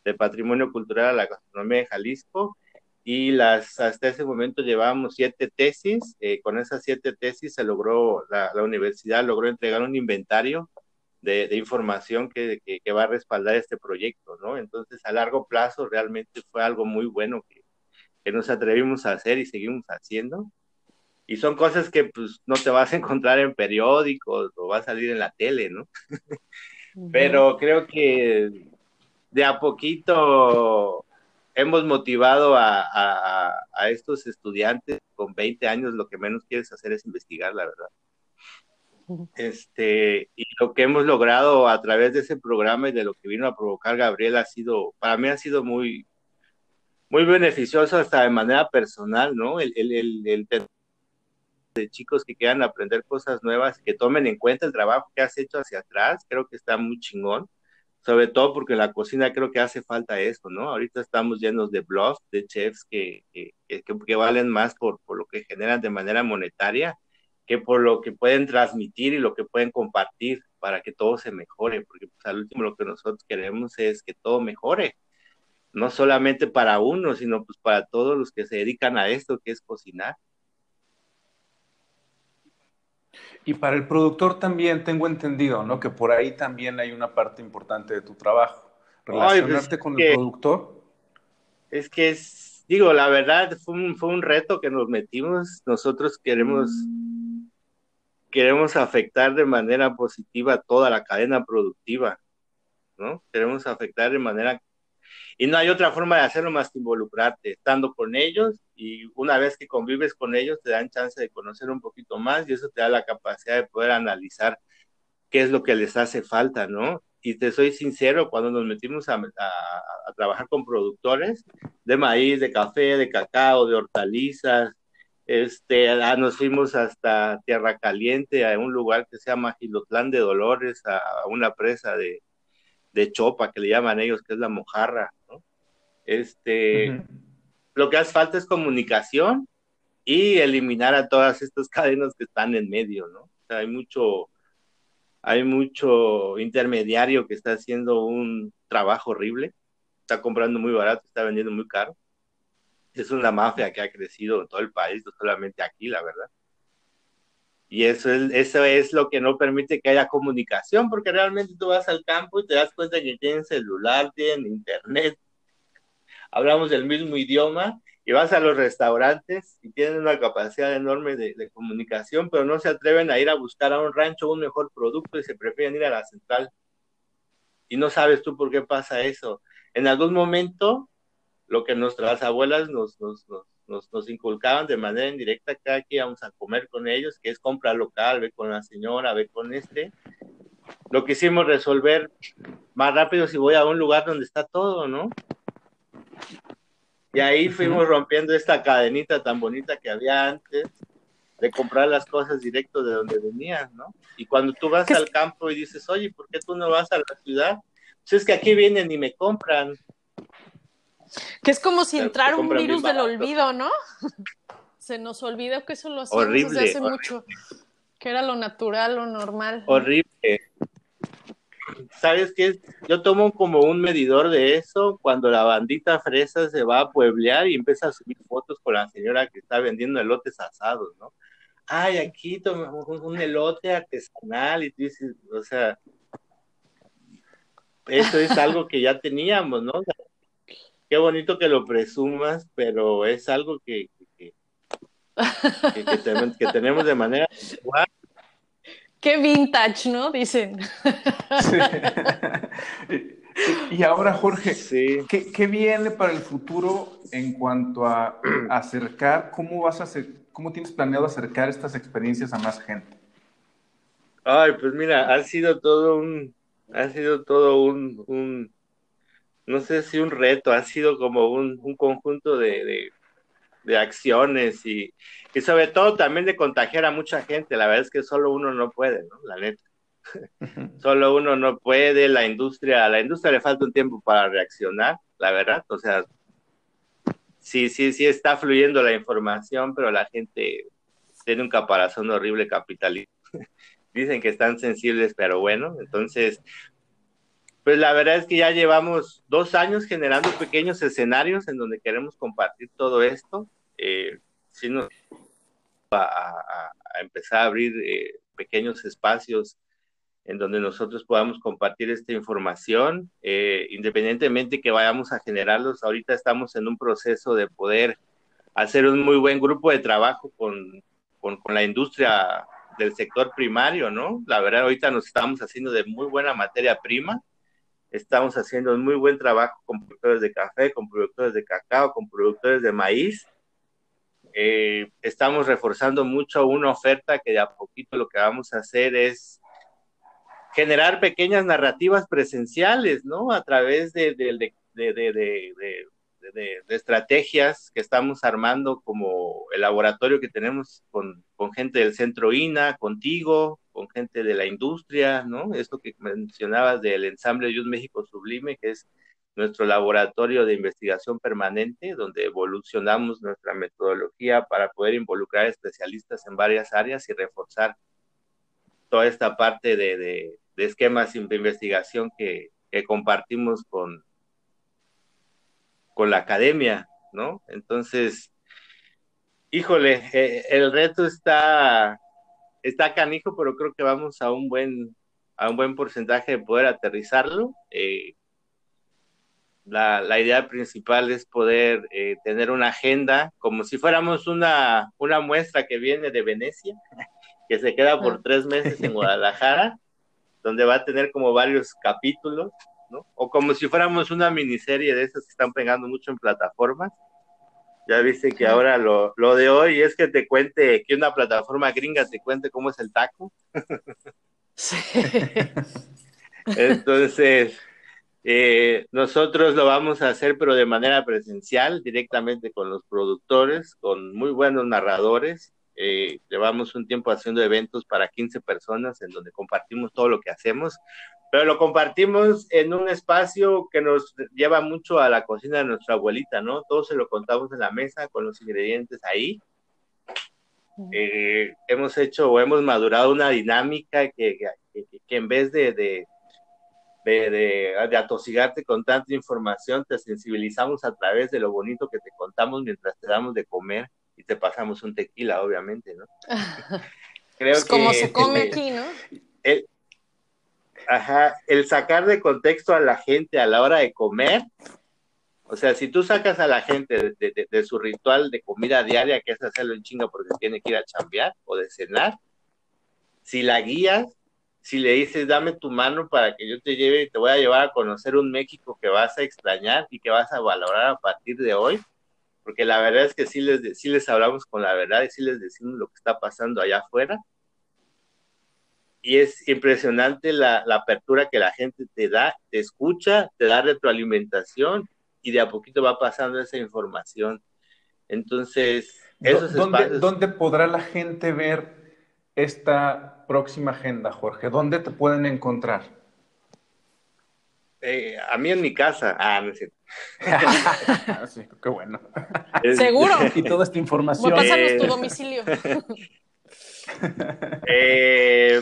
de Patrimonio Cultural a la Gastronomía de Jalisco y las, hasta ese momento llevábamos siete tesis. Eh, con esas siete tesis se logró, la, la universidad logró entregar un inventario de, de información que, que, que, va a respaldar este proyecto, ¿no? Entonces, a largo plazo realmente fue algo muy bueno que, que nos atrevimos a hacer y seguimos haciendo. Y son cosas que pues no te vas a encontrar en periódicos o va a salir en la tele, ¿no? Pero creo que de a poquito hemos motivado a, a, a, estos estudiantes con 20 años, lo que menos quieres hacer es investigar, la verdad. Este, y lo que hemos logrado a través de ese programa y de lo que vino a provocar Gabriel ha sido, para mí ha sido muy, muy beneficioso hasta de manera personal, ¿no? El, el, el, de chicos que quieran aprender cosas nuevas, que tomen en cuenta el trabajo que has hecho hacia atrás, creo que está muy chingón, sobre todo porque en la cocina creo que hace falta eso, ¿no? Ahorita estamos llenos de blogs, de chefs que, que, que, que valen más por, por, lo que generan de manera monetaria que por lo que pueden transmitir y lo que pueden compartir para que todo se mejore, porque pues, al último lo que nosotros queremos es que todo mejore, no solamente para uno, sino pues para todos los que se dedican a esto, que es cocinar. Y para el productor también tengo entendido, ¿no? Que por ahí también hay una parte importante de tu trabajo. Relacionarte pues con el productor. Es que es, digo, la verdad fue un, fue un reto que nos metimos. Nosotros queremos, queremos afectar de manera positiva toda la cadena productiva, ¿no? Queremos afectar de manera y no hay otra forma de hacerlo más que involucrarte, estando con ellos y una vez que convives con ellos te dan chance de conocer un poquito más y eso te da la capacidad de poder analizar qué es lo que les hace falta, ¿no? Y te soy sincero, cuando nos metimos a, trabajar con productores de maíz, de café, de cacao, de hortalizas, este, ah, nos fuimos hasta Tierra Caliente, a un lugar que se llama Gilotlán de Dolores, a una presa de, de chopa que le llaman ellos, que es la mojarra, este, uh -huh. lo que hace falta es comunicación y eliminar a todas estas cadenas que están en medio, ¿no? O sea, hay mucho, hay mucho intermediario que está haciendo un trabajo horrible, está comprando muy barato, está vendiendo muy caro. Es una mafia que ha crecido en todo el país, no solamente aquí, la verdad. Y eso es, eso es lo que no permite que haya comunicación, porque realmente tú vas al campo y te das cuenta que tienen celular, tienen internet, hablamos del mismo idioma y vas a los restaurantes y tienen una capacidad enorme de, de, comunicación, pero no se atreven a ir a buscar a un rancho un mejor producto y se prefieren ir a la central. Y no sabes tú por qué pasa eso. En algún momento, lo que nuestras abuelas nos, nos, nos inculcaban de manera indirecta cada que íbamos a comer con ellos, que es compra local, ve con la señora, ve con este. Lo quisimos resolver más rápido si voy a un lugar donde está todo, ¿no? Y ahí fuimos rompiendo esta cadenita tan bonita que había antes de comprar las cosas directo de donde venían, ¿no? Y cuando tú vas al campo y dices, oye, ¿por qué tú no vas a la ciudad? Pues es que aquí vienen y me compran. Que es como si entrara un virus del olvido, ¿no? Se nos olvidó que eso lo hacíamos horrible, desde hace mucho, que era lo natural, lo normal. Horrible. ¿Sabes qué? Yo tomo como un medidor de eso cuando la bandita fresa se va a pueblear y empieza a subir fotos con la señora que está vendiendo elotes asados, ¿no? Ay, aquí tomamos un elote artesanal y tú dices, o sea, eso es algo que ya teníamos, ¿no? Qué bonito que lo presumas, pero es algo que, que, que, tenemos de manera Qué vintage, ¿no? Dicen. Y ahora, Jorge, ¿qué, viene para el futuro en cuanto a acercar? ¿Cómo vas a hacer, cómo tienes planeado acercar estas experiencias a más gente? Ay, pues mira, ha sido todo un, ha sido todo un, no sé si un reto, ha sido como un, conjunto de, acciones y, y, sobre todo también de contagiar a mucha gente. La verdad es que solo uno no puede, ¿no? La neta. solo uno no puede, la industria, a la industria le falta un tiempo para reaccionar, la verdad. O sea, sí, sí, sí está fluyendo la información, pero la gente tiene un caparazón horrible capitalista. Dicen que están sensibles, pero bueno, entonces pues la verdad es que ya llevamos dos años generando pequeños escenarios en donde queremos compartir todo esto. Eh, si a, empezar a abrir eh, pequeños espacios en donde nosotros podamos compartir esta información, eh, independientemente que vayamos a generarlos. Ahorita estamos en un proceso de poder hacer un muy buen grupo de trabajo con, con la industria del sector primario, ¿no? La verdad, ahorita nos estamos haciendo de muy buena materia prima Estamos haciendo un muy buen trabajo con productores de café, con productores de cacao, con productores de maíz. Eh, estamos reforzando mucho una oferta que de a poquito lo que vamos a hacer es generar pequeñas narrativas presenciales, ¿no? A través de, de, de, de, estrategias que estamos armando como el laboratorio que tenemos con, con, gente del centro INA, contigo, con gente de la industria, ¿no? Esto que mencionabas del ensamble Youth México Sublime, que es nuestro laboratorio de investigación permanente, donde evolucionamos nuestra metodología para poder involucrar especialistas en varias áreas y reforzar toda esta parte de, de, de esquemas de investigación que, que compartimos con, con la academia, ¿no? Entonces, híjole, eh, el reto está, está canijo, pero creo que vamos a un buen, a un buen porcentaje de poder aterrizarlo. Eh, la, la, idea principal es poder eh, tener una agenda como si fuéramos una, una muestra que viene de Venecia, que se queda por ah. tres meses en Guadalajara, donde va a tener como varios capítulos o como si fuéramos una miniserie de esas que están pegando mucho en plataformas. Ya viste que ahora lo, lo de hoy es que te cuente, que una plataforma gringa te cuente cómo es el taco. Sí. Entonces, eh, nosotros lo vamos a hacer, pero de manera presencial, directamente con los productores, con muy buenos narradores. Eh, llevamos un tiempo haciendo eventos para 15 personas en donde compartimos todo lo que hacemos, pero lo compartimos en un espacio que nos lleva mucho a la cocina de nuestra abuelita, ¿no? Todo se lo contamos en la mesa con los ingredientes ahí. Eh, hemos hecho o hemos madurado una dinámica que, que, que en vez de, de, de, de, atosigarte con tanta información, te sensibilizamos a través de lo bonito que te contamos mientras te damos de comer y te pasamos un tequila, obviamente, ¿no? Creo pues como se come aquí, ¿no? El, Ajá, el sacar de contexto a la gente a la hora de comer, o sea, si tú sacas a la gente de, su ritual de comida diaria, que es hacerlo en chinga porque tiene que ir a chambear o de cenar, si la guías, si le dices, dame tu mano para que yo te lleve y te voy a llevar a conocer un México que vas a extrañar y que vas a valorar a partir de hoy, porque la verdad es que sí les, sí les hablamos con la verdad y sí les decimos lo que está pasando allá afuera. Y es impresionante la, la apertura que la gente te da, te escucha, te da retroalimentación y de a poquito va pasando esa información. Entonces, esos ¿Dónde, ¿Dónde podrá la gente ver esta próxima agenda, Jorge? ¿Dónde te pueden encontrar? Eh, a mí en mi casa. Ah, no es cierto. sí, qué bueno. Seguro. Y toda esta información. Pásanos tu domicilio. Eh,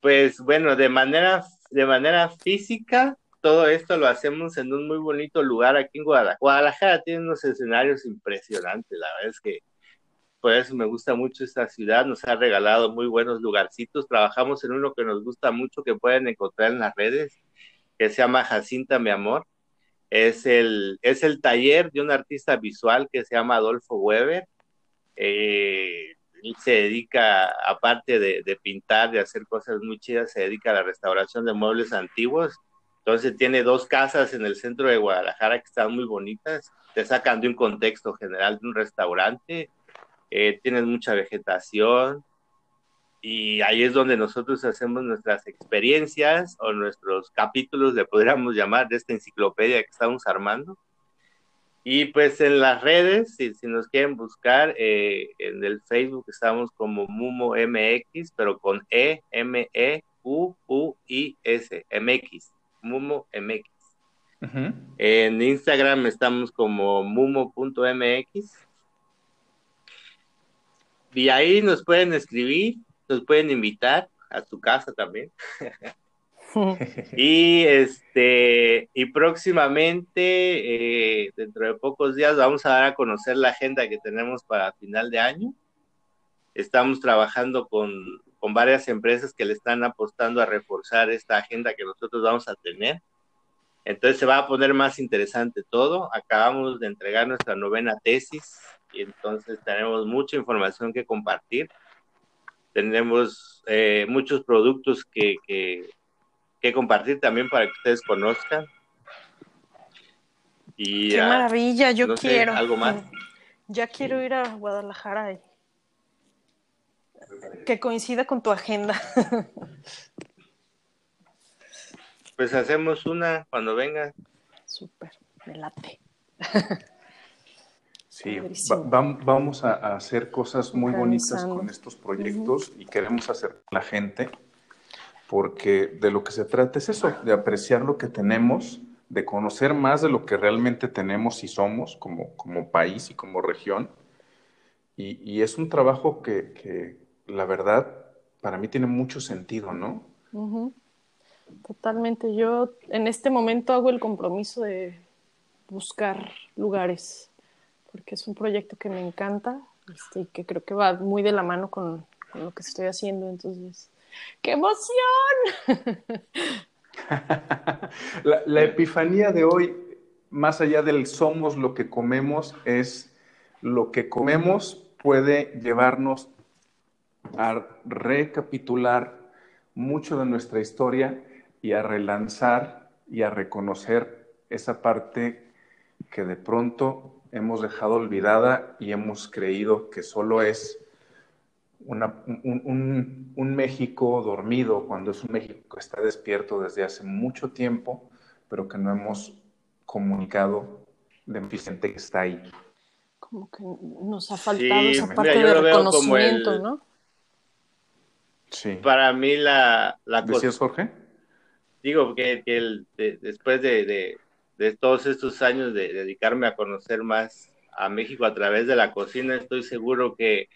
pues bueno, de manera, de manera física, todo esto lo hacemos en un muy bonito lugar aquí en Guadalajara. Guadalajara tiene unos escenarios impresionantes, la verdad es que por eso me gusta mucho esta ciudad, nos ha regalado muy buenos lugarcitos, trabajamos en uno que nos gusta mucho, que pueden encontrar en las redes, que se llama Jacinta Mi Amor, es el, es el taller de un artista visual que se llama Adolfo Weber, eh, él se dedica, aparte de, de pintar, de hacer cosas muy chidas, se dedica a la restauración de muebles antiguos, entonces tiene dos casas en el centro de Guadalajara que están muy bonitas, te sacan de un contexto general de un restaurante, eh, tienes mucha vegetación. Y ahí es donde nosotros hacemos nuestras experiencias o nuestros capítulos, le podríamos llamar, de esta enciclopedia que estamos armando. Y pues en las redes, si, si nos quieren buscar, eh, en el Facebook estamos como Mumo MX, pero con E, M, E, U, U, I, S, MX. Mumo MX. En Instagram estamos como mumo.mx. Y ahí nos pueden escribir, nos pueden invitar a tu casa también. y este y próximamente eh, dentro de pocos días vamos a dar a conocer la agenda que tenemos para final de año estamos trabajando con con varias empresas que le están apostando a reforzar esta agenda que nosotros vamos a tener. Entonces se va a poner más interesante todo. Acabamos de entregar nuestra novena tesis y entonces tenemos mucha información que compartir. Tenemos eh, muchos productos que, que, que, compartir también para que ustedes conozcan. Y, Qué maravilla, yo quiero. Algo más. Ya quiero ir a Guadalajara que coincida con tu agenda. Pues hacemos una cuando venga. Súper, me late. Sí, vamos a, hacer cosas muy bonitas con estos proyectos y queremos hacer la gente porque de lo que se trata es eso, de apreciar lo que tenemos, de conocer más de lo que realmente tenemos y somos como, como país y como región. Y, es un trabajo que, la verdad, para mí tiene mucho sentido, ¿no? Totalmente. Yo en este momento hago el compromiso de buscar lugares, porque es un proyecto que me encanta este, y que creo que va muy de la mano con, lo que estoy haciendo. Entonces, ¡qué emoción! la, la epifanía de hoy, más allá del somos lo que comemos, es lo que comemos puede llevarnos a recapitular mucho de nuestra historia y a relanzar y a reconocer esa parte que de pronto hemos dejado olvidada y hemos creído que solo es un, México dormido, cuando es un México que está despierto desde hace mucho tiempo, pero que no hemos comunicado de Vicente que está ahí. Como que nos ha faltado esa parte de reconocimiento, ¿no? Para mí la, la ¿Decías, Jorge? Digo que, el, después de, todos estos años de dedicarme a conocer más a México a través de la cocina, estoy seguro que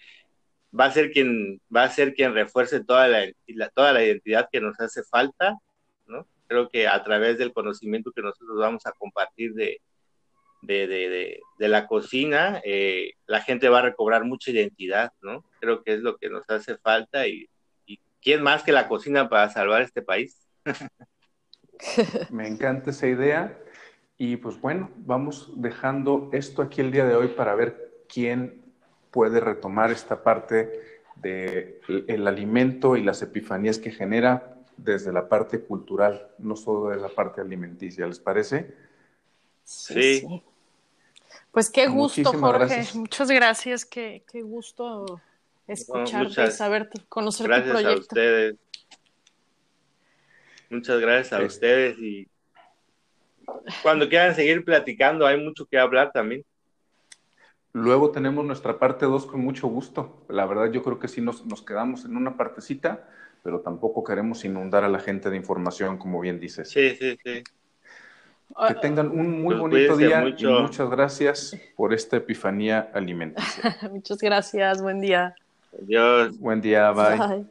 va a ser quien va a ser quien refuerce toda la, toda la identidad que nos hace falta, ¿no? Creo que a través del conocimiento que nosotros vamos a compartir de, de, la cocina, eh, la gente va a recobrar mucha identidad, ¿no? Creo que es lo que nos hace falta y ¿quién más que la cocina para salvar este país? Me encanta esa idea. Y pues bueno, vamos dejando esto aquí el día de hoy para ver quién puede retomar esta parte del alimento y las epifanías que genera desde la parte cultural, no solo de la parte alimenticia. ¿Les parece? Sí. Pues qué gusto, Jorge. Muchas gracias. Qué, qué gusto escucharte, saber, conocer tu proyecto. Gracias a ustedes. Muchas gracias a ustedes y cuando quieran seguir platicando, hay mucho que hablar también. Luego tenemos nuestra parte 2 con mucho gusto. La verdad yo creo que sí nos, nos, quedamos en una partecita, pero tampoco queremos inundar a la gente de información, como bien dices. Sí, sí, sí. Que tengan un muy pues bonito día y muchas gracias por esta epifanía alimenticia. muchas gracias, buen día. Adiós. Buen día, bye.